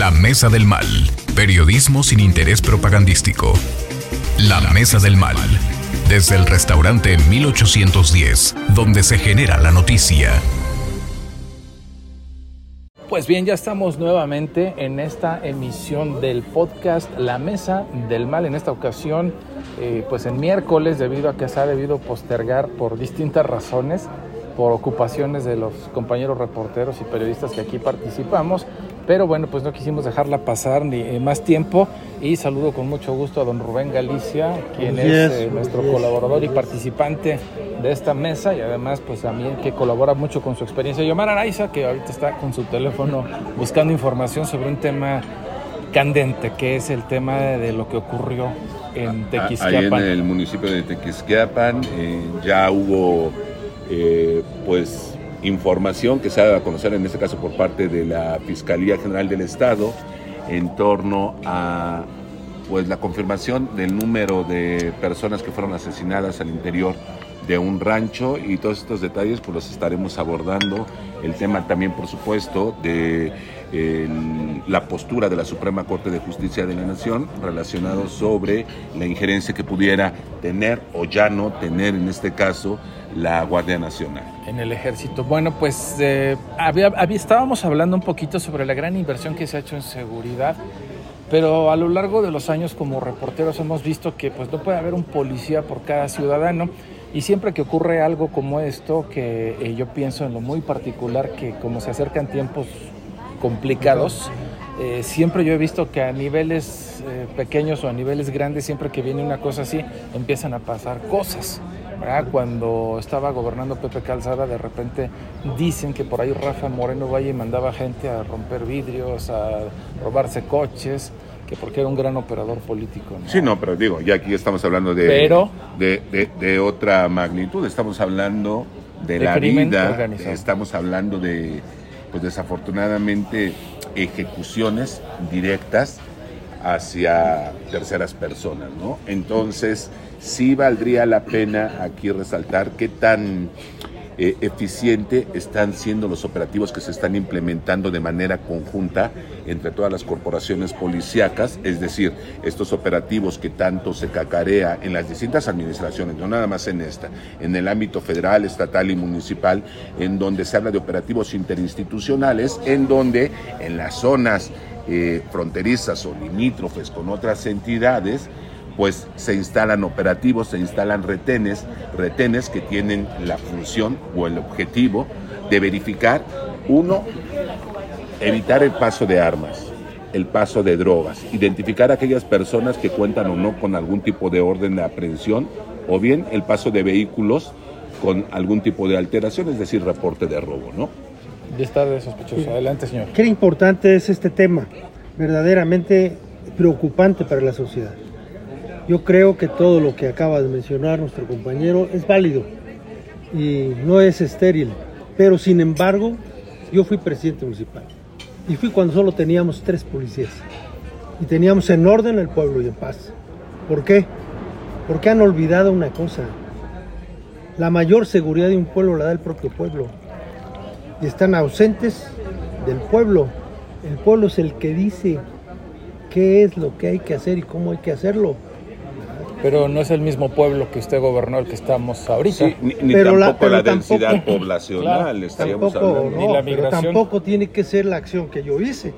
La Mesa del Mal. Periodismo sin interés propagandístico. La Mesa del Mal. Desde el restaurante 1810, donde se genera la noticia. Pues bien, ya estamos nuevamente en esta emisión del podcast La Mesa del Mal. En esta ocasión, eh, pues en miércoles, debido a que se ha debido postergar por distintas razones, por ocupaciones de los compañeros reporteros y periodistas que aquí participamos, pero bueno, pues no quisimos dejarla pasar ni eh, más tiempo y saludo con mucho gusto a don Rubén Galicia, quien es eh, nuestro colaborador y participante de esta mesa y además pues también que colabora mucho con su experiencia. Y Omar Araiza, que ahorita está con su teléfono buscando información sobre un tema candente, que es el tema de lo que ocurrió en Tequisquiapan. Ahí en el municipio de Tequisquiapan eh, ya hubo pues información que se ha dado a conocer en este caso por parte de la Fiscalía General del Estado en torno a pues la confirmación del número de personas que fueron asesinadas al interior de un rancho y todos estos detalles pues los estaremos abordando. El tema también, por supuesto, de la postura de la Suprema Corte de Justicia de la Nación relacionado sobre la injerencia que pudiera tener o ya no tener en este caso la Guardia Nacional. En el ejército. Bueno, pues eh, había, estábamos hablando un poquito sobre la gran inversión que se ha hecho en seguridad, pero a lo largo de los años como reporteros hemos visto que pues no puede haber un policía por cada ciudadano y siempre que ocurre algo como esto, que eh, yo pienso en lo muy particular que como se acercan tiempos complicados, eh, siempre yo he visto que a niveles pequeños o a niveles grandes, siempre que viene una cosa así, empiezan a pasar cosas. Cuando estaba gobernando Pepe Calzada, de repente dicen que por ahí Rafa Moreno Valle mandaba gente a romper vidrios, a robarse coches, que porque era un gran operador político. Sí, no, pero digo, ya aquí estamos hablando de, de, de, otra magnitud, estamos hablando de, la vida, estamos hablando de, pues desafortunadamente, ejecuciones directas hacia terceras personas, ¿no? Entonces, sí valdría la pena aquí resaltar qué tan eh, eficiente están siendo los operativos que se están implementando de manera conjunta entre todas las corporaciones policíacas, es decir, estos operativos que tanto se cacarea en las distintas administraciones, no nada más en esta, en el ámbito federal, estatal y municipal, en donde se habla de operativos interinstitucionales, en donde en las zonas eh, fronterizas o limítrofes con otras entidades, pues se instalan operativos, se instalan retenes, retenes que tienen la función o el objetivo de verificar, uno, evitar el paso de armas, el paso de drogas, identificar a aquellas personas que cuentan o no con algún tipo de orden de aprehensión, o bien el paso de vehículos con algún tipo de alteración, es decir, reporte de robo, ¿no? De estar de sospechoso. Adelante, señor. Qué importante es este tema, verdaderamente preocupante para la sociedad. Yo creo que todo lo que acaba de mencionar nuestro compañero es válido y no es estéril, pero sin embargo yo fui presidente municipal y fui cuando solo teníamos tres policías y teníamos en orden el pueblo y en paz. ¿Por qué? Porque han olvidado una cosa. La mayor seguridad de un pueblo la da el propio pueblo. Y están ausentes del pueblo. El pueblo es el que dice qué es lo que hay que hacer y cómo hay que hacerlo pero no es el mismo pueblo que usted gobernó el que estamos ahorita. ni, pero tampoco la, densidad poblacional, tampoco, la tampoco tiene que ser la acción que yo hice.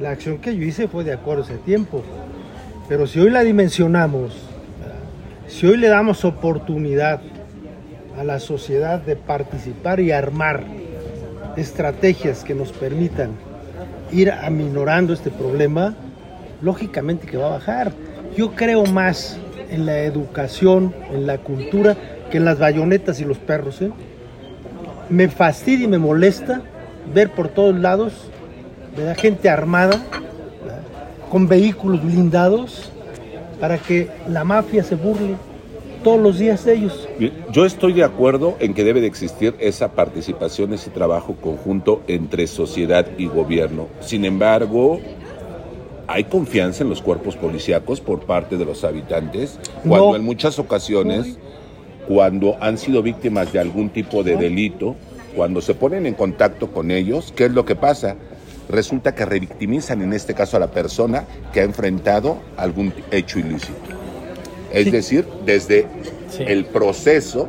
La acción que yo hice fue de acuerdo a ese tiempo. Pero si hoy la dimensionamos, si hoy le damos oportunidad a la sociedad de participar y armar estrategias que nos permitan ir aminorando este problema, lógicamente que va a bajar. Yo creo más en la educación, en la cultura, que en las bayonetas y los perros. ¿eh? Me fastidia y me molesta ver por todos lados ¿verdad? gente armada, con vehículos blindados, para que la mafia se burle todos los días de ellos. Yo estoy de acuerdo en que debe de existir esa participación, ese trabajo conjunto entre sociedad y gobierno. Sin embargo, hay confianza en los cuerpos policíacos por parte de los habitantes, cuando en muchas ocasiones, cuando han sido víctimas de algún tipo de delito, cuando se ponen en contacto con ellos, ¿qué es lo que pasa? resulta que revictimizan en este caso a la persona que ha enfrentado algún hecho ilícito. Es decir, desde el proceso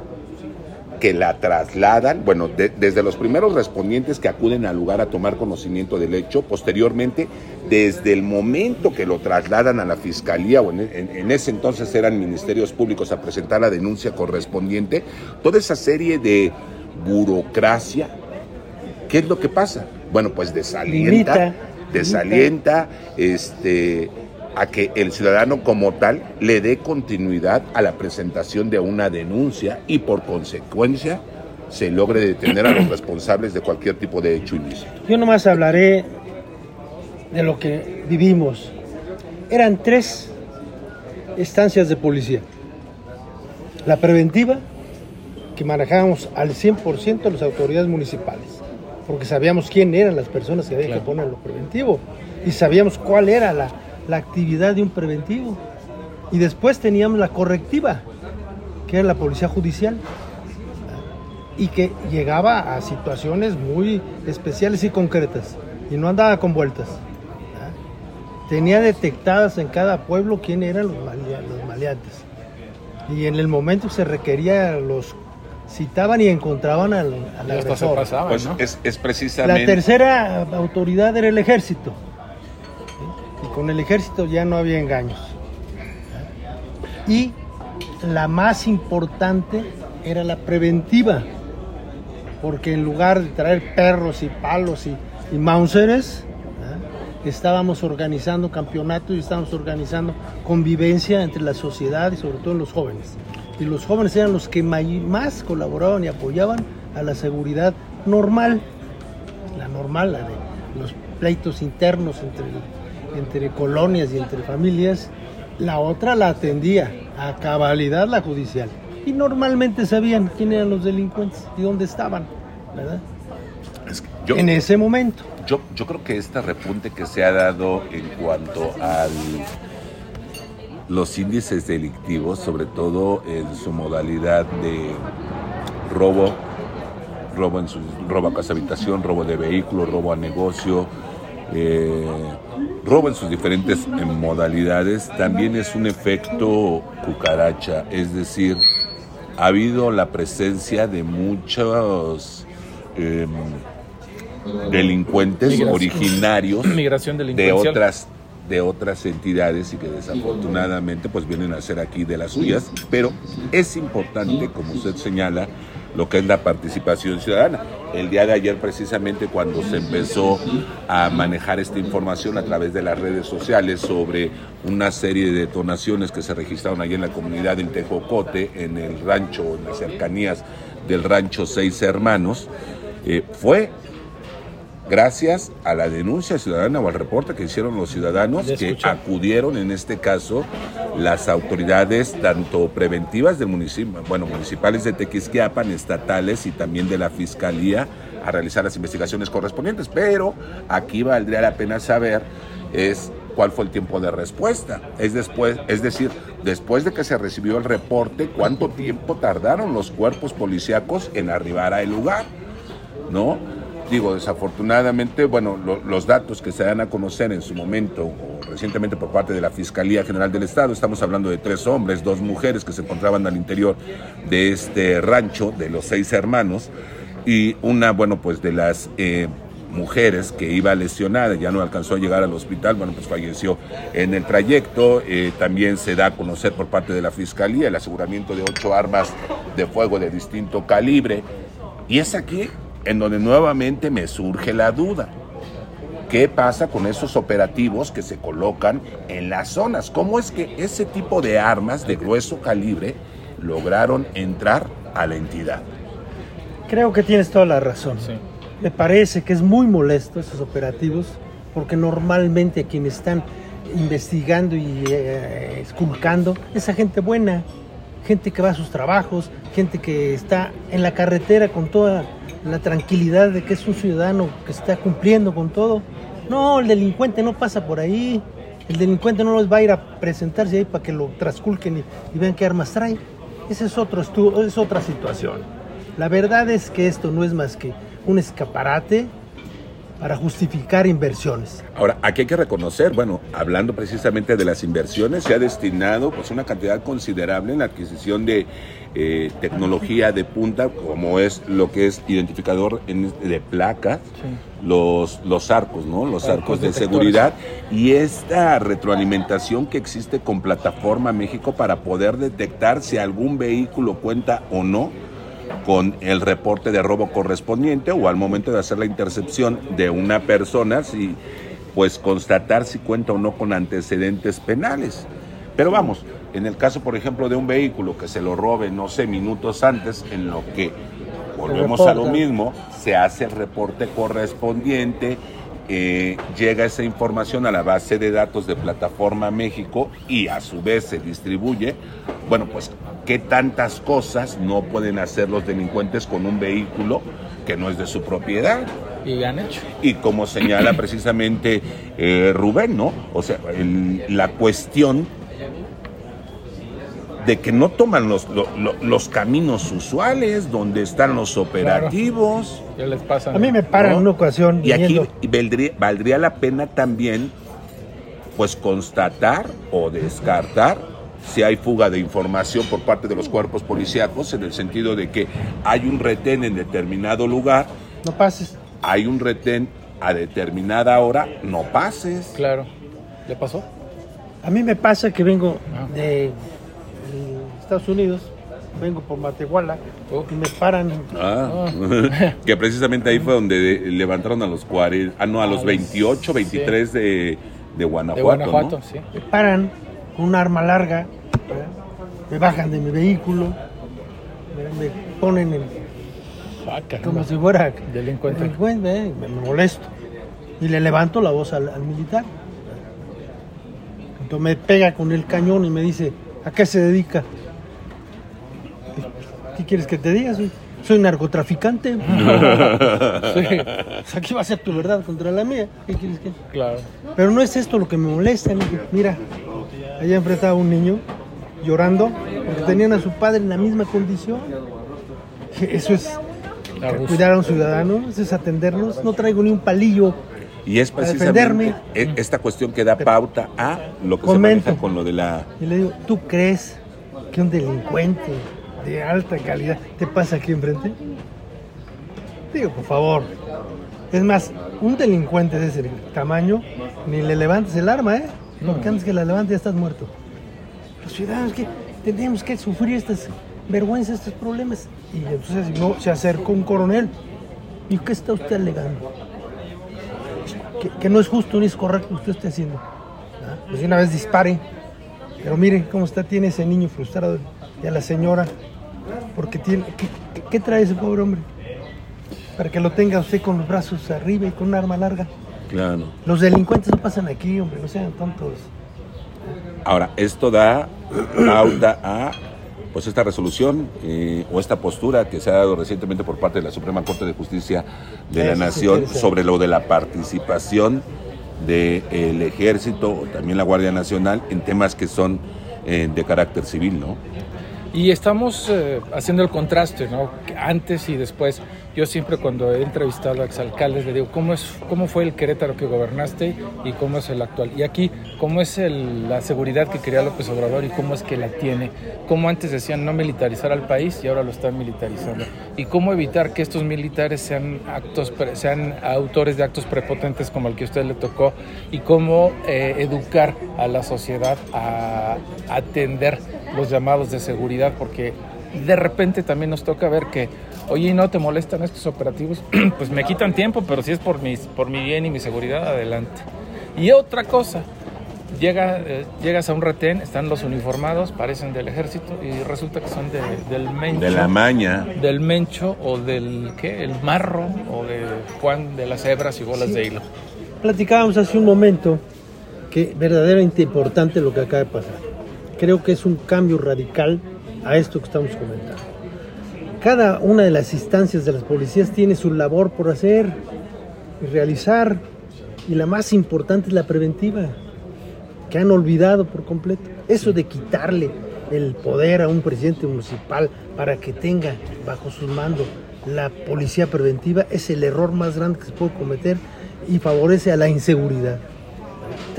que la trasladan, bueno, desde los primeros respondientes que acuden al lugar a tomar conocimiento del hecho, posteriormente, desde el momento que lo trasladan a la fiscalía, o en, ese entonces eran ministerios públicos a presentar la denuncia correspondiente, toda esa serie de burocracia, ¿qué es lo que pasa? Bueno, pues desalienta, desalienta, este a que el ciudadano como tal le dé continuidad a la presentación de una denuncia y por consecuencia se logre detener a los responsables de cualquier tipo de hecho ilícito. Yo nomás hablaré de lo que vivimos. Eran tres estancias de policía. La preventiva, que manejábamos al 100% las autoridades municipales, porque sabíamos quién eran las personas que había que poner lo preventivo y sabíamos cuál era la, la actividad de un preventivo. Y después teníamos la correctiva, que era la policía judicial, y que llegaba a situaciones muy especiales y concretas, y no andaba con vueltas. Tenía detectadas en cada pueblo quién eran los, maleantes. Y en el momento se requería, los citaban y encontraban al, al pues es, es precisamente... La tercera autoridad era el ejército con el ejército ya no había engaños. Y la más importante era la preventiva, porque en lugar de traer perros y palos y, y mauseres, estábamos organizando campeonatos y estábamos organizando convivencia entre la sociedad y sobre todo los jóvenes. Y los jóvenes eran los que más colaboraban y apoyaban a la seguridad normal, la normal, la de los pleitos internos entre entre colonias y entre familias, la otra la atendía a cabalidad la judicial. Y normalmente sabían quién eran los delincuentes y dónde estaban, ¿verdad? en ese momento. Yo, yo creo que este repunte que se ha dado en cuanto a los índices delictivos, sobre todo en su modalidad de robo, robo en su robo a casa habitación, robo de vehículo, robo a negocio, eh, robo en sus diferentes eh, modalidades, también es un efecto cucaracha, es decir, ha habido la presencia de muchos em, delincuentes originarios de otras de otras entidades y que desafortunadamente pues vienen a ser aquí de las suyas, pero es importante, como usted señala, lo que es la participación ciudadana. El día de ayer precisamente cuando se empezó a manejar esta información a través de las redes sociales sobre una serie de detonaciones que se registraron allí en la comunidad del Tejocote, en el rancho, en las cercanías del rancho Seis Hermanos, eh, fue gracias a la denuncia ciudadana o al reporte que hicieron los ciudadanos que acudieron en este caso las autoridades tanto preventivas del municipio, bueno, municipales de Tequisquiapan, estatales y también de la Fiscalía a realizar las investigaciones correspondientes, pero aquí valdría la pena saber es cuál fue el tiempo de respuesta. Es después, es decir, después de que se recibió el reporte, cuánto tiempo tardaron los cuerpos policíacos en arribar al lugar, ¿no? Digo, desafortunadamente, bueno, los datos que se dan a conocer en su momento o recientemente por parte de la Fiscalía General del Estado, estamos hablando de tres hombres, dos mujeres que se encontraban al interior de este rancho de los seis hermanos y una, bueno, pues de las eh, mujeres que iba lesionada, ya no alcanzó a llegar al hospital, bueno, pues falleció en el trayecto. Eh, también se da a conocer por parte de la Fiscalía el aseguramiento de ocho armas de fuego de distinto calibre. Y es aquí en donde nuevamente me surge la duda. ¿Qué pasa con esos operativos que se colocan en las zonas? ¿Cómo es que ese tipo de armas de grueso calibre lograron entrar a la entidad? Creo que tienes toda la razón. Me parece que es muy molesto esos operativos porque normalmente quienes están investigando y eh, esculcando esa gente buena, gente que va a sus trabajos, gente que está en la carretera con toda la tranquilidad de que es un ciudadano que está cumpliendo con todo. No, el delincuente no pasa por ahí. El delincuente no los va a ir a presentarse ahí para que lo trasculquen y, vean qué armas trae. Esa es, otro es otra situación. La verdad es que esto no es más que un escaparate para justificar inversiones. Ahora, aquí hay que reconocer, bueno, hablando precisamente de las inversiones, se ha destinado pues una cantidad considerable en la adquisición de eh, tecnología de punta, como es lo que es identificador de placas, los, los arcos, ¿no? Los arcos de seguridad y esta retroalimentación que existe con Plataforma México para poder detectar si algún vehículo cuenta o no con el reporte de robo correspondiente o al momento de hacer la intercepción de una persona, si pues constatar si cuenta o no con antecedentes penales. Pero vamos, en el caso, por ejemplo, de un vehículo que se lo robe, no sé, minutos antes, en lo que volvemos a lo mismo, se hace el reporte correspondiente, eh, llega esa información a la base de datos de Plataforma México y a su vez se distribuye, bueno, pues qué tantas cosas no pueden hacer los delincuentes con un vehículo que no es de su propiedad. Y han hecho. Y como señala precisamente eh, Rubén, ¿no? O sea, la cuestión de que no toman los, los, caminos usuales, donde están los operativos. les pasa? A mí me paran en una ocasión. Y aquí valdría, valdría la pena también, pues, constatar o descartar si hay fuga de información por parte de los cuerpos policíacos, en el sentido de que hay un retén en determinado lugar. No pases. Hay un retén a determinada hora, no pases. Claro. ¿Le pasó? A mí me pasa que vengo ah. De Estados Unidos, vengo por Matehuala y me paran. Ah, que precisamente ahí fue donde levantaron a los 40, ah, no, a los 28, 23 de, de Guanajuato. De Guanajuato, sí. Me paran con un arma larga, me bajan de mi vehículo, me, ponen en. Ah, como si fuera delincuente. delincuente me, molesto. Y le levanto la voz al, al militar. Entonces me pega con el cañón y me dice, ¿a qué se dedica? ¿Qué quieres que te diga? Soy, soy narcotraficante. sí. aquí va a ser tu verdad contra la mía. ¿Qué quieres que? Claro. Pero no es esto lo que me molesta. Mira, allá enfrentaba un niño llorando porque tenían a su padre en la misma condición. Eso es cuidar a un ciudadano, eso es atendernos. No traigo ni un palillo. Y es precisamente e, esta cuestión que da pauta a lo que se maneja con lo de la... Y le digo, ¿tú crees que un delincuente de alta calidad te pasa aquí enfrente? Digo, por favor. Es más, un delincuente de ese tamaño, ni le levantes el arma, ¿eh? Porque antes que la levantes ya estás muerto. Los ciudadanos que tenemos que sufrir estas vergüenzas, estos problemas. Y entonces no, se acercó un coronel. ¿Y qué está usted alegando? Que, no es justo ni es correcto lo que usted esté haciendo. ¿Ah? Pues una vez dispare. Pero mire cómo está, tiene ese niño frustrado y a la señora porque tiene, ¿qué, trae ese pobre hombre? Para que lo tenga usted con los brazos arriba y con un arma larga. Claro. Los delincuentes no pasan aquí, hombre, no sean tontos. Ahora, esto da pauta a pues esta resolución eh, o esta postura que se ha dado recientemente por parte de la Suprema Corte de Justicia de la Nación sobre lo de la participación del ejército, también la Guardia Nacional, en temas que son eh, de carácter civil, ¿no? Y estamos eh, haciendo el contraste, ¿no? Antes y después. Yo siempre cuando he entrevistado a exalcaldes le digo, ¿cómo, es, cómo fue el Querétaro que gobernaste y cómo es el actual? Y aquí, ¿cómo es la seguridad que quería López Obrador y cómo es que la tiene? ¿Cómo antes decían no militarizar al país y ahora lo están militarizando? ¿Y cómo evitar que estos militares sean, actos, sean autores de actos prepotentes como el que a usted le tocó? ¿Y cómo eh, educar a la sociedad a atender los llamados de seguridad? Porque de repente también nos toca ver que oye, ¿no te molestan estos operativos? pues me quitan tiempo, pero si es por, mis, por mi bien y mi seguridad, adelante. Y otra cosa, llega, eh, llegas a un retén, están los uniformados, parecen del ejército, y resulta que son del mencho. De la maña. Del mencho o del, ¿qué? El marro o de Juan de las hebras y bolas de hilo. Platicábamos hace un momento que verdaderamente importante lo que acaba de pasar. Creo que es un cambio radical a esto que estamos comentando cada una de las instancias de las policías tiene su labor por hacer y realizar, y la más importante es la preventiva, que han olvidado por completo. Eso de quitarle el poder a un presidente municipal para que tenga bajo su mando la policía preventiva es el error más grande que se puede cometer y favorece a la inseguridad.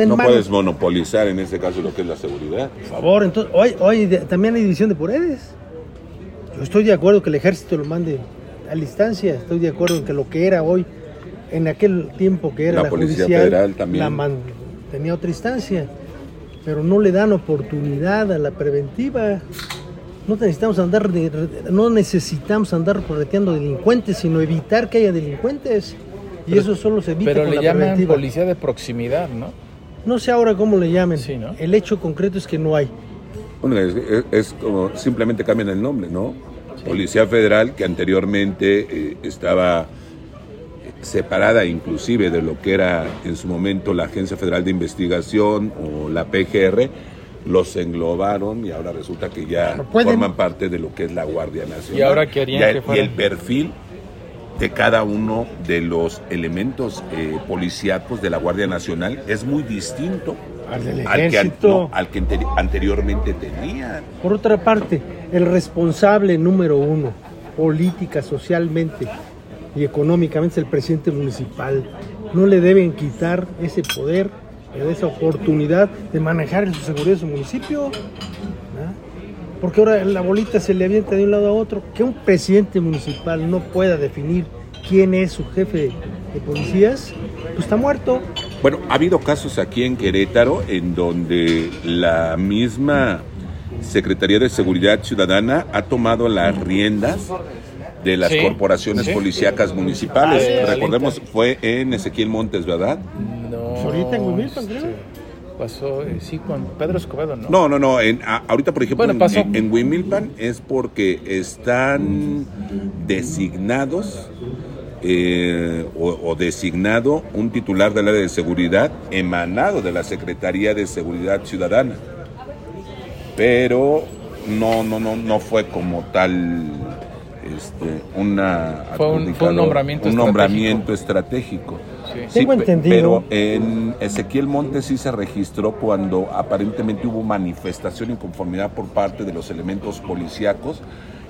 No puedes monopolizar en ese caso lo que es la seguridad. Por favor, entonces, hoy, hoy también hay división de poderes. Yo estoy de acuerdo que el ejército lo mande a la instancia, estoy de acuerdo en que lo que era hoy, en aquel tiempo que era la, Policía Federal también. tenía otra instancia, pero no le dan oportunidad a la preventiva. No necesitamos andar, no necesitamos andar correteando delincuentes, sino evitar que haya delincuentes. Y eso solo se evita Pero le llaman policía de proximidad, ¿no? No sé ahora cómo le llamen. El hecho concreto es que no hay. Bueno, es, como simplemente cambian el nombre, ¿no? Policía Federal, que anteriormente eh, estaba separada inclusive de lo que era en su momento la Agencia Federal de Investigación o la PGR, los englobaron y ahora resulta que ya forman parte de lo que es la Guardia Nacional. Y ahora querían que Y el perfil de cada uno de los elementos eh, policíacos de la Guardia Nacional es muy distinto al, que, al que anteriormente tenía. Por otra parte, el responsable número uno, política, socialmente y económicamente, es el presidente municipal. No le deben quitar ese poder, esa oportunidad de manejar su seguridad de su municipio porque ahora la bolita se le avienta de un lado a otro. Que un presidente municipal no pueda definir quién es su jefe de policías, pues está muerto. Bueno, ha habido casos aquí en Querétaro en donde la misma Secretaría de Seguridad Ciudadana ha tomado las riendas de las corporaciones policíacas municipales. Ah, Recordemos, fue en Ezequiel Montes, ¿verdad? No. Ahorita en creo pasó, eh, sí, con Pedro Escobedo, ¿no? No, no, no. En, ahorita, por ejemplo, en, en, Wimilpan es porque están designados eh, o, designado un titular del área de seguridad emanado de la Secretaría de Seguridad Ciudadana. Pero no, no, no, no fue como tal este, una, fue un, nombramiento, un nombramiento estratégico. Tengo entendido. Pero en Ezequiel Montes sí se registró cuando aparentemente hubo manifestación y conformidad por parte de los elementos policíacos.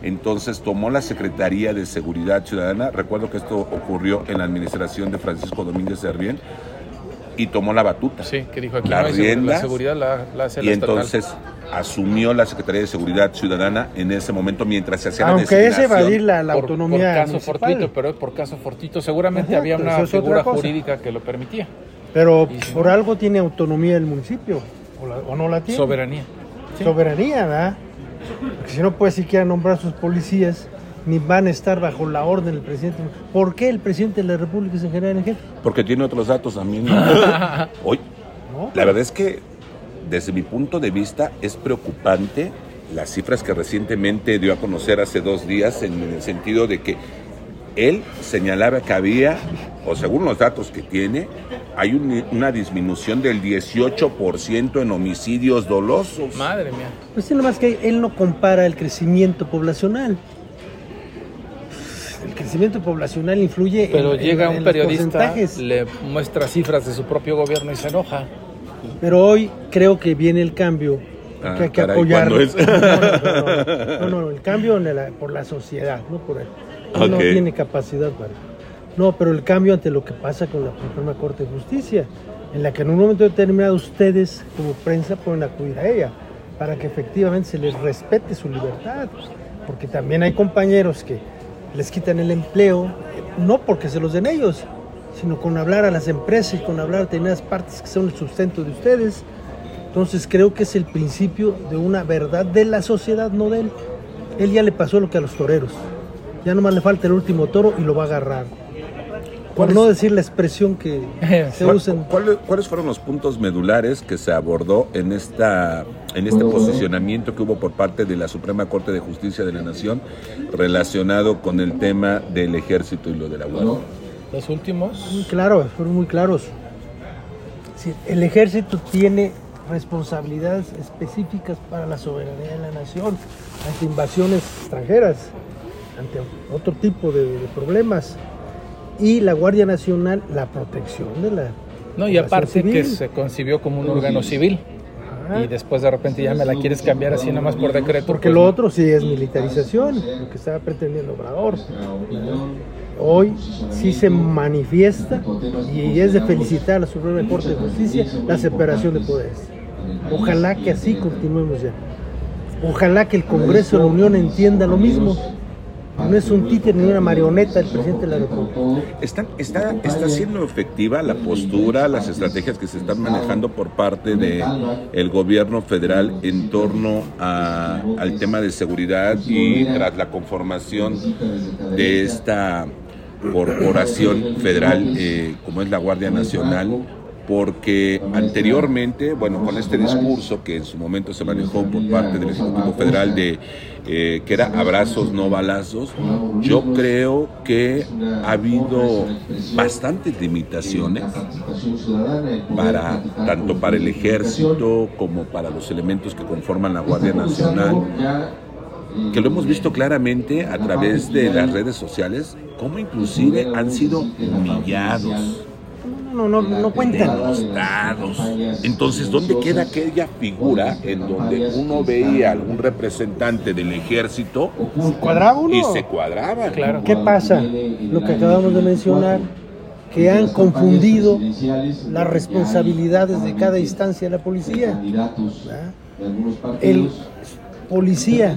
Entonces tomó la Secretaría de Seguridad Ciudadana, recuerdo que esto ocurrió en la administración de Francisco Domínguez Servién, y tomó la batuta. Sí, que dijo aquí la, la seguridad la, la hace Y entonces asumió la Secretaría de Seguridad Ciudadana en ese momento mientras se hacía Aunque la es evadir la, autonomía por caso fortuito, pero por caso fortuito seguramente había una figura jurídica que lo permitía. Pero por algo tiene autonomía el municipio, o, no la tiene. Soberanía. Soberanía, ¿verdad? Porque si no puede siquiera nombrar sus policías, ni van a estar bajo la orden del presidente. ¿Por qué el presidente de la República es en general jefe? Porque tiene otros datos también. Hoy, la verdad es que desde mi punto de vista es preocupante las cifras que recientemente dio a conocer hace dos días en el sentido de que él señalaba que había, o según los datos que tiene, hay una disminución del 18% en homicidios dolosos. Madre mía. Pues nada más que él no compara el crecimiento poblacional. El crecimiento poblacional influye Pero llega un periodista, le muestra cifras de su propio gobierno y se enoja. Pero hoy creo que viene el cambio. Ah, que hay que apoyar. No, no, no, el cambio por la sociedad, no por él. No tiene capacidad para. No, pero el cambio ante lo que pasa con la Suprema Corte de Justicia, en la que en un momento determinado ustedes, como prensa, pueden acudir a ella para que efectivamente se les respete su libertad. Porque también hay compañeros que les quitan el empleo, no porque se los den ellos, sino con hablar a las empresas y con hablar a determinadas partes que son el sustento de ustedes. Entonces creo que es el principio de una verdad de la sociedad, no de él. Él ya le pasó lo que a los toreros. Ya nomás le falta el último toro y lo va a agarrar. Por no decir la expresión que se usa. ¿Cuáles fueron los puntos medulares que se abordó en, esta, en este posicionamiento que hubo por parte de la Suprema Corte de Justicia de la Nación relacionado con el tema del ejército y lo de la Guardia? Los últimos. Muy claros, fueron muy claros. el ejército tiene responsabilidades específicas para la soberanía de la nación, ante invasiones extranjeras, ante otro tipo de, problemas. Y la Guardia Nacional, la protección de la... No, y aparte que se concibió como un órgano civil. Y después de repente ya me la quieres cambiar así nomás por decreto. Porque pues lo otro sí es militarización, lo que estaba pretendiendo Obrador. hoy sí se manifiesta y es de felicitar a la Suprema Corte de Justicia la separación de poderes. Ojalá que así continuemos ya. Ojalá que el Congreso de la Unión entienda lo mismo. No es un títere ni una marioneta el presidente de la República. ¿Está, está, está siendo efectiva la postura, las estrategias que se están manejando por parte del el gobierno federal en torno al tema de seguridad y tras la conformación de esta corporación federal eh, como es la Guardia Nacional? Porque anteriormente, bueno, con este discurso que en su momento se manejó por parte del Ejecutivo Federal de eh, que era abrazos, no balazos, yo creo que ha habido bastantes limitaciones para tanto para el ejército como para los elementos que conforman la Guardia Nacional que lo hemos visto claramente a través de las redes sociales, como inclusive han sido humillados, no, no, no cuentan. Entonces, ¿dónde queda aquella figura en donde uno veía algún representante del ejército? ¿Se cuadraba uno? Y se cuadraba. Claro. ¿Qué pasa? Lo que acabamos de mencionar, que han confundido las responsabilidades de cada instancia de la policía. El policía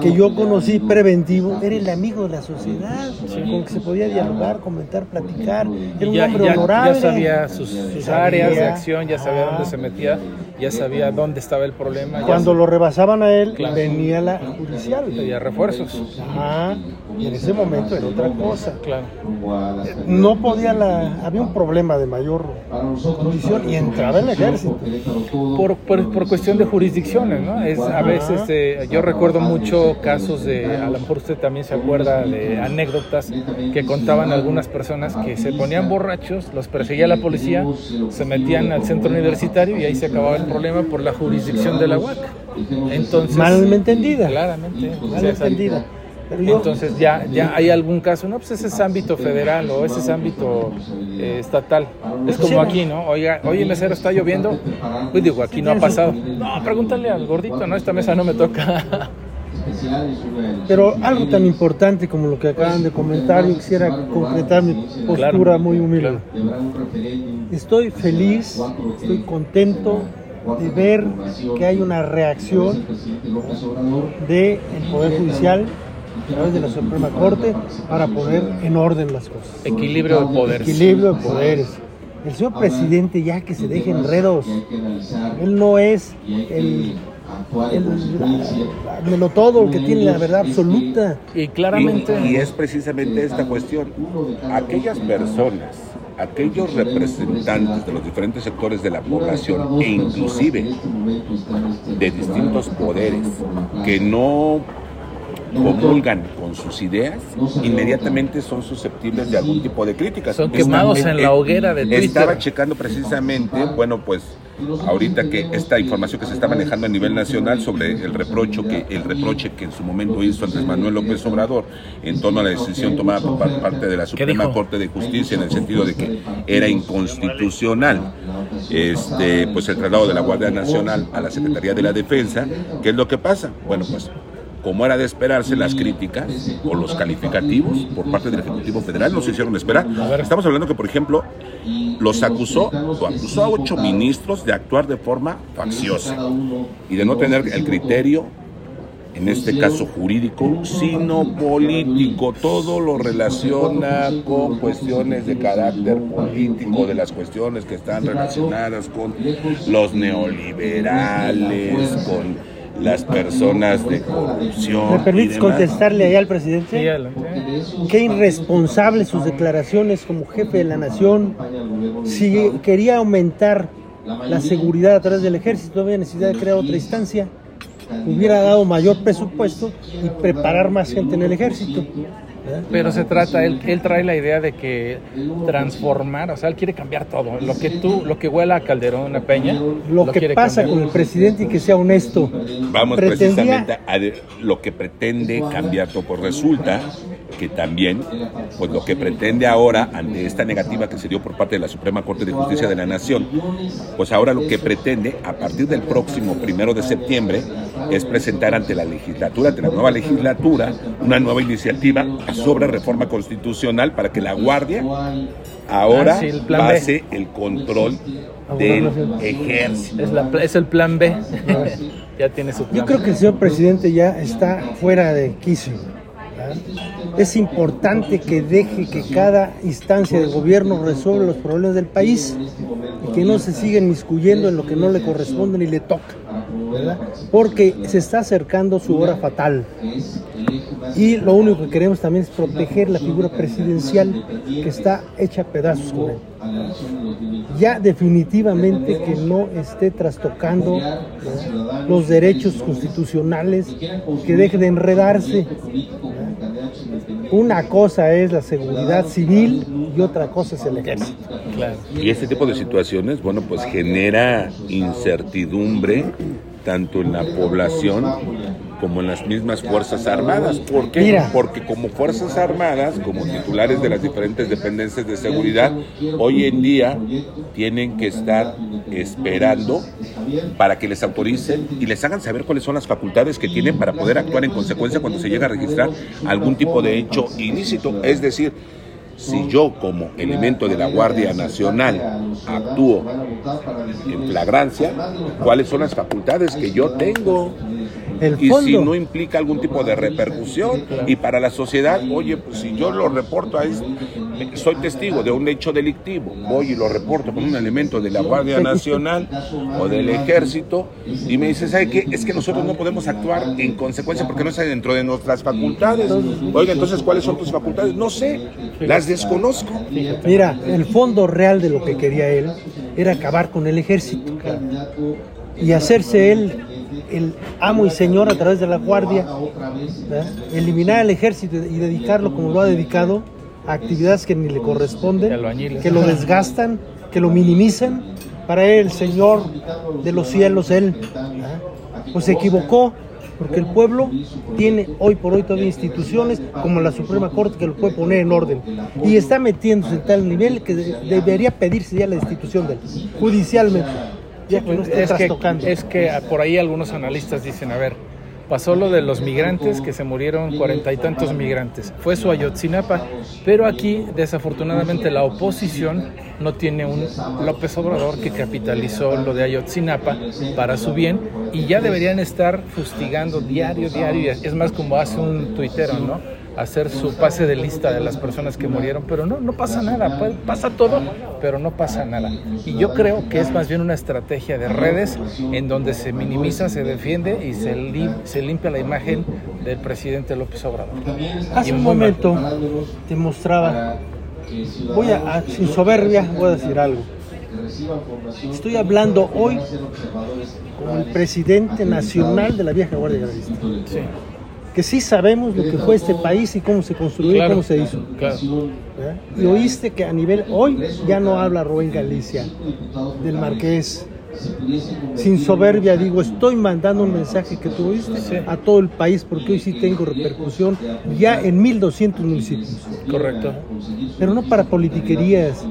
que yo conocí preventivo era el amigo de la sociedad, con que se podía dialogar, comentar, platicar. Era un hombre honorable. Ya sabía sus, áreas de acción, ya sabía dónde se metía, ya sabía dónde estaba el problema. Cuando lo rebasaban a él, venía la judicial. Pedía refuerzos. Y en ese momento era otra cosa. Claro. No podía la. Había un problema de mayor condición y entraba en el ejército. Por, por, cuestión de jurisdicciones, ¿no? Es a veces. Eh, yo recuerdo mucho casos de, a lo mejor usted también se acuerda de anécdotas que contaban algunas personas que se ponían borrachos, los perseguía la policía, se metían al centro universitario y ahí se acababa el problema por la jurisdicción de la UAC. Entonces, mal entendida. Claramente. Mal entendida. Entonces ya, ya hay algún caso, no, pues ese es ámbito federal o ese es ámbito eh, estatal. Es como aquí, ¿no? Oiga, oye, mesero, está lloviendo. Pues digo, aquí no ha pasado. No, pregúntale al gordito, no, esta mesa no me toca. Pero algo tan importante como lo que acaban de comentar, yo quisiera concretar mi postura muy humilde. Estoy feliz, estoy contento de ver que hay una reacción del Poder Judicial a través de la Suprema Corte para poner en orden las cosas. Equilibrio de poderes. Equilibrio de poderes. El señor presidente ya que se deje enredos. Él no es el el, todo, el que tiene la verdad absoluta. Y claramente. Y, es precisamente esta cuestión. Aquellas personas, aquellos representantes de los diferentes sectores de la población e inclusive de distintos poderes que no comulgan con sus ideas, inmediatamente son susceptibles de algún tipo de críticas. Son quemados en la hoguera de Twitter. Estaba checando precisamente, bueno, pues ahorita que esta información que se está manejando a nivel nacional sobre el reproche que el reproche que en su momento hizo Andrés Manuel López Obrador en torno a la decisión tomada por parte de la Suprema Corte de Justicia en el sentido de que era inconstitucional este pues el traslado de la Guardia Nacional a la Secretaría de la Defensa, ¿qué es lo que pasa? Bueno, pues como era de esperarse, las críticas o los calificativos por parte del Ejecutivo Federal no se hicieron esperar. Estamos hablando que, por ejemplo, los acusó, o acusó a ocho ministros de actuar de forma facciosa y de no tener el criterio, en este caso jurídico, sino político. Todo lo relaciona con cuestiones de carácter político, de las cuestiones que están relacionadas con los neoliberales, con las personas de corrupción. ¿Me permites contestarle ahí al presidente? Sí, Qué irresponsable sus declaraciones como jefe de la nación. Si quería aumentar la seguridad a través del ejército, no había necesidad de crear otra instancia. Hubiera dado mayor presupuesto y preparar más gente en el ejército. Pero se trata, él, él trae la idea de que transformar, o sea, él quiere cambiar todo. Lo que tú, lo que huela a Calderón, una peña. Lo, que pasa con el presidente y que sea honesto. Vamos precisamente a lo que pretende cambiar todo. Pues resulta que también, pues lo que pretende ahora, ante esta negativa que se dio por parte de la Suprema Corte de Justicia de la Nación, pues ahora lo que pretende, a partir del próximo primero de septiembre, es presentar ante la legislatura, ante la nueva legislatura, una nueva iniciativa sobre reforma constitucional para que la Guardia ahora ah, pase el control del ejército. Es, el plan B. ya tiene su Yo creo que el señor presidente ya está fuera de quicio. Es importante que deje que cada instancia de gobierno resuelva los problemas del país y que no se siga inmiscuyendo en lo que no le corresponde ni le toca. Porque se está acercando su hora fatal. Y lo único que queremos también es proteger la figura presidencial que está hecha a pedazos con él. Ya definitivamente que no esté trastocando los derechos constitucionales, que deje de enredarse. Una cosa es la seguridad civil y otra cosa es el ejército. Y este tipo de situaciones, bueno, pues genera incertidumbre tanto en la población como en las mismas Fuerzas Armadas. ¿Por qué? Porque como Fuerzas Armadas, como titulares de las diferentes dependencias de seguridad, hoy en día tienen que estar esperando para que les autoricen y les hagan saber cuáles son las facultades que tienen para poder actuar en consecuencia cuando se llega a registrar algún tipo de hecho ilícito. Es decir, si yo como elemento de la Guardia Nacional actúo en flagrancia, cuáles son las facultades que yo tengo y si no implica algún tipo de repercusión y para la sociedad, oye, pues si yo lo reporto ahí, soy testigo de un hecho delictivo, voy y lo reporto con un elemento de la Guardia Nacional o del Ejército y me dice, ¿sabe qué? Es que nosotros no podemos actuar en consecuencia porque no está dentro de nuestras facultades. Oiga, entonces, ¿cuáles son tus facultades? No sé, las desconozco. Mira, el fondo real de lo que quería él era acabar con el ejército y hacerse él el amo y señor a través de la guardia, eliminar el ejército y dedicarlo como lo ha dedicado actividades que ni le corresponden, que lo desgastan, que lo minimizan. Para él, el Señor de los cielos, él, pues se equivocó, porque el pueblo tiene hoy por hoy todavía instituciones como la Suprema Corte que lo puede poner en orden. Y está metiéndose en tal nivel que debería pedirse ya la institución de él, judicialmente es, que, por ahí algunos analistas dicen, a ver, pasó lo de los migrantes, que se murieron cuarenta y tantos migrantes. Fue su Ayotzinapa, pero aquí desafortunadamente la oposición no tiene un López Obrador que capitalizó lo de Ayotzinapa para su bien y ya deberían estar fustigando diario, diario. Es más como hace un tuitero, ¿no? Hacer su pase de lista de las personas que murieron, pero no, no pasa nada, pasa todo, pero no pasa nada. Y yo creo que es más bien una estrategia de redes en donde se minimiza, se defiende y se, se limpia la imagen del presidente López Obrador. Hace un momento te mostraba, voy a, sin soberbia, voy a decir algo. Estoy hablando hoy con el presidente nacional de la vieja Guardia Gardista. Sí que sí sabemos lo que fue este país y cómo se construyó y cómo se hizo. Y oíste que a nivel, hoy ya no habla Rubén Galicia del Marqués, sin soberbia digo, estoy mandando un mensaje que tú oíste a todo el país porque hoy sí tengo repercusión ya en 1200 municipios. Correcto. Pero no para politiquerías,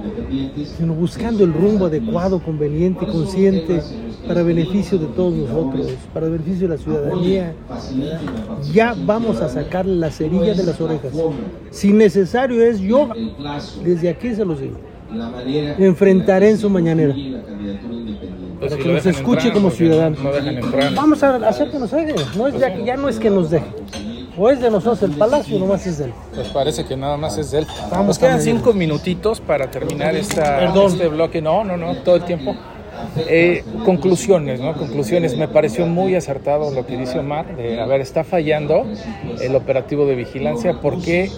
sino buscando el rumbo adecuado, conveniente, consciente para beneficio de todos nosotros, para beneficio de la ciudadanía. Ya vamos a sacarle la cerilla de las orejas. Si necesario es, yo desde aquí se los digo. Enfrentaré en su mañanera. Para que nos escuche como ciudadanos. Vamos a hacer que nos deje. No es ya, ya no es que nos deje. O es de nosotros el palacio, nomás es de él. Pues parece que nada más es de él. Nos quedan cinco minutitos para terminar esta, este bloque. No, no, no, todo el tiempo. Eh, conclusiones, ¿no? Conclusiones. Me pareció muy acertado lo que dice Omar, de, a ver, está fallando el operativo de vigilancia. ¿Por qué?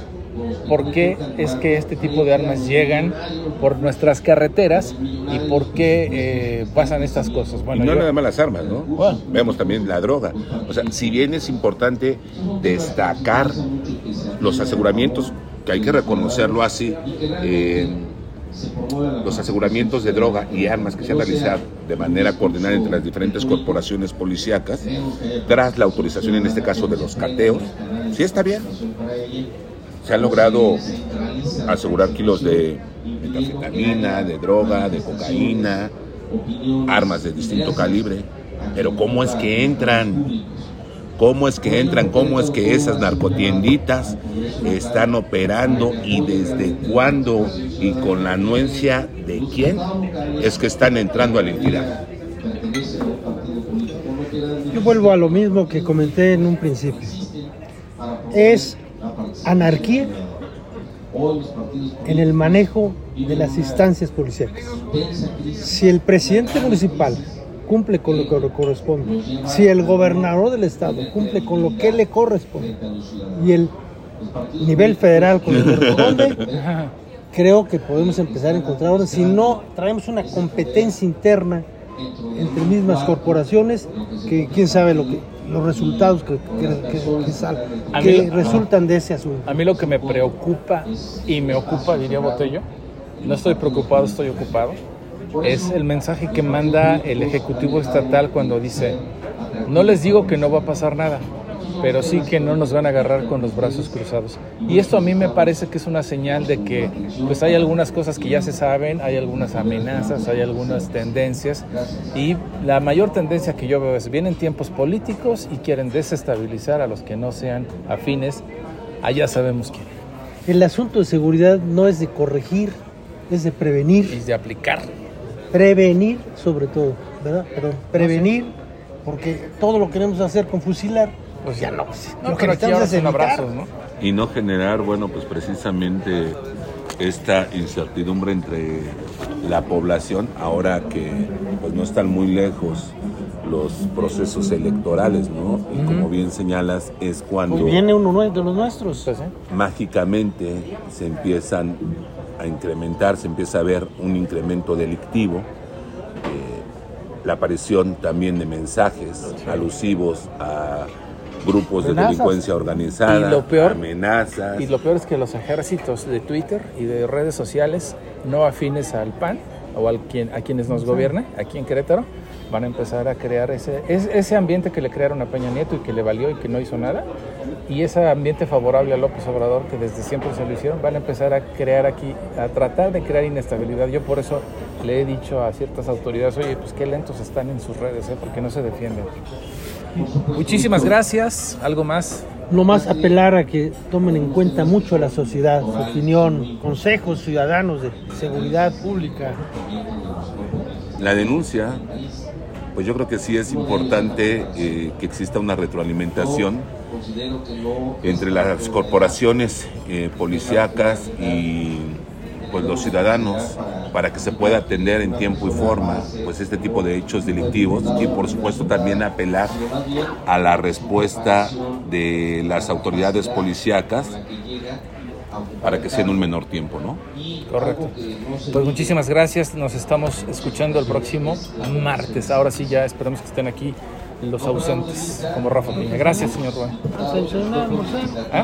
¿Por qué es que este tipo de armas llegan por nuestras carreteras y por qué eh, pasan estas cosas? Bueno, no nada más las armas, ¿no? Vemos también la droga. O sea, si bien es importante destacar los aseguramientos, que hay que reconocerlo así, eh, los aseguramientos de droga y armas que se han realizado de manera coordinada entre las diferentes corporaciones policíacas, tras la autorización en este caso de los cateos, sí está bien. Se han logrado asegurar kilos de metafetamina, de droga, de cocaína, armas de distinto calibre, pero ¿cómo es que entran? Cómo es que entran, cómo es que esas narcotienditas están operando y desde cuándo y con la anuencia de quién es que están entrando a la entidad. Yo vuelvo a lo mismo que comenté en un principio. Es anarquía en el manejo de las instancias policiales. Si el presidente municipal cumple con lo que le corresponde, si el gobernador del estado cumple con lo que le corresponde y el nivel federal con lo que le corresponde, creo que podemos empezar a encontrar orden. Si no, traemos una competencia interna entre mismas corporaciones que quién sabe lo que los resultados que, que, resultan de ese asunto. A mí lo que me preocupa y me ocupa, diría Botello, no estoy preocupado, estoy ocupado, es el mensaje que manda el Ejecutivo Estatal cuando dice, no les digo que no va a pasar nada, pero sí que no nos van a agarrar con los brazos cruzados. Y esto a mí me parece que es una señal de que pues hay algunas cosas que ya se saben, hay algunas amenazas, hay algunas tendencias y la mayor tendencia que yo veo es vienen tiempos políticos y quieren desestabilizar a los que no sean afines, allá sabemos quién. El asunto de seguridad no es de corregir, es de prevenir. Y de aplicar. Prevenir sobre todo, ¿verdad? Perdón, prevenir, porque todo lo queremos hacer con fusilar, pues ya no. Pues, no pero aquí abrazos, ¿no? Y no generar, bueno, pues precisamente esta incertidumbre entre la población, ahora que pues no están muy lejos los procesos electorales, ¿no? Y como bien señalas, es cuando... Pues viene uno de los nuestros. Pues, mágicamente se empiezan a incrementar, se empieza a ver un incremento delictivo, eh, la aparición también de mensajes alusivos a grupos de delincuencia organizada, y lo peor, amenazas. Y lo peor es que los ejércitos de Twitter y de redes sociales no afines al PAN o al quien, a quienes nos gobiernan aquí en Querétaro, van a empezar a crear ese, ese ambiente que le crearon a Peña Nieto y que le valió y que no hizo nada, y ese ambiente favorable a López Obrador que desde siempre se lo hicieron, van a empezar a crear aquí, a tratar de crear inestabilidad. Yo por eso le he dicho a ciertas autoridades, oye, pues qué lentos están en sus redes, ¿eh? porque no se defienden. Muchísimas gracias. ¿Algo más? Lo más apelar a que tomen en cuenta mucho a la sociedad, su opinión, consejos ciudadanos de seguridad pública. La denuncia, pues yo creo que sí es importante eh, que exista una retroalimentación entre las corporaciones eh, policíacas y pues los ciudadanos para que se pueda atender en tiempo y forma pues este tipo de hechos delictivos y por supuesto también apelar a la respuesta de las autoridades policíacas para que sea en un menor tiempo, ¿no? Correcto. Pues muchísimas gracias, nos estamos escuchando el próximo martes. Ahora sí ya esperamos que estén aquí los ausentes, como Rafa Piña. Gracias, señor Juan. ¿Ah?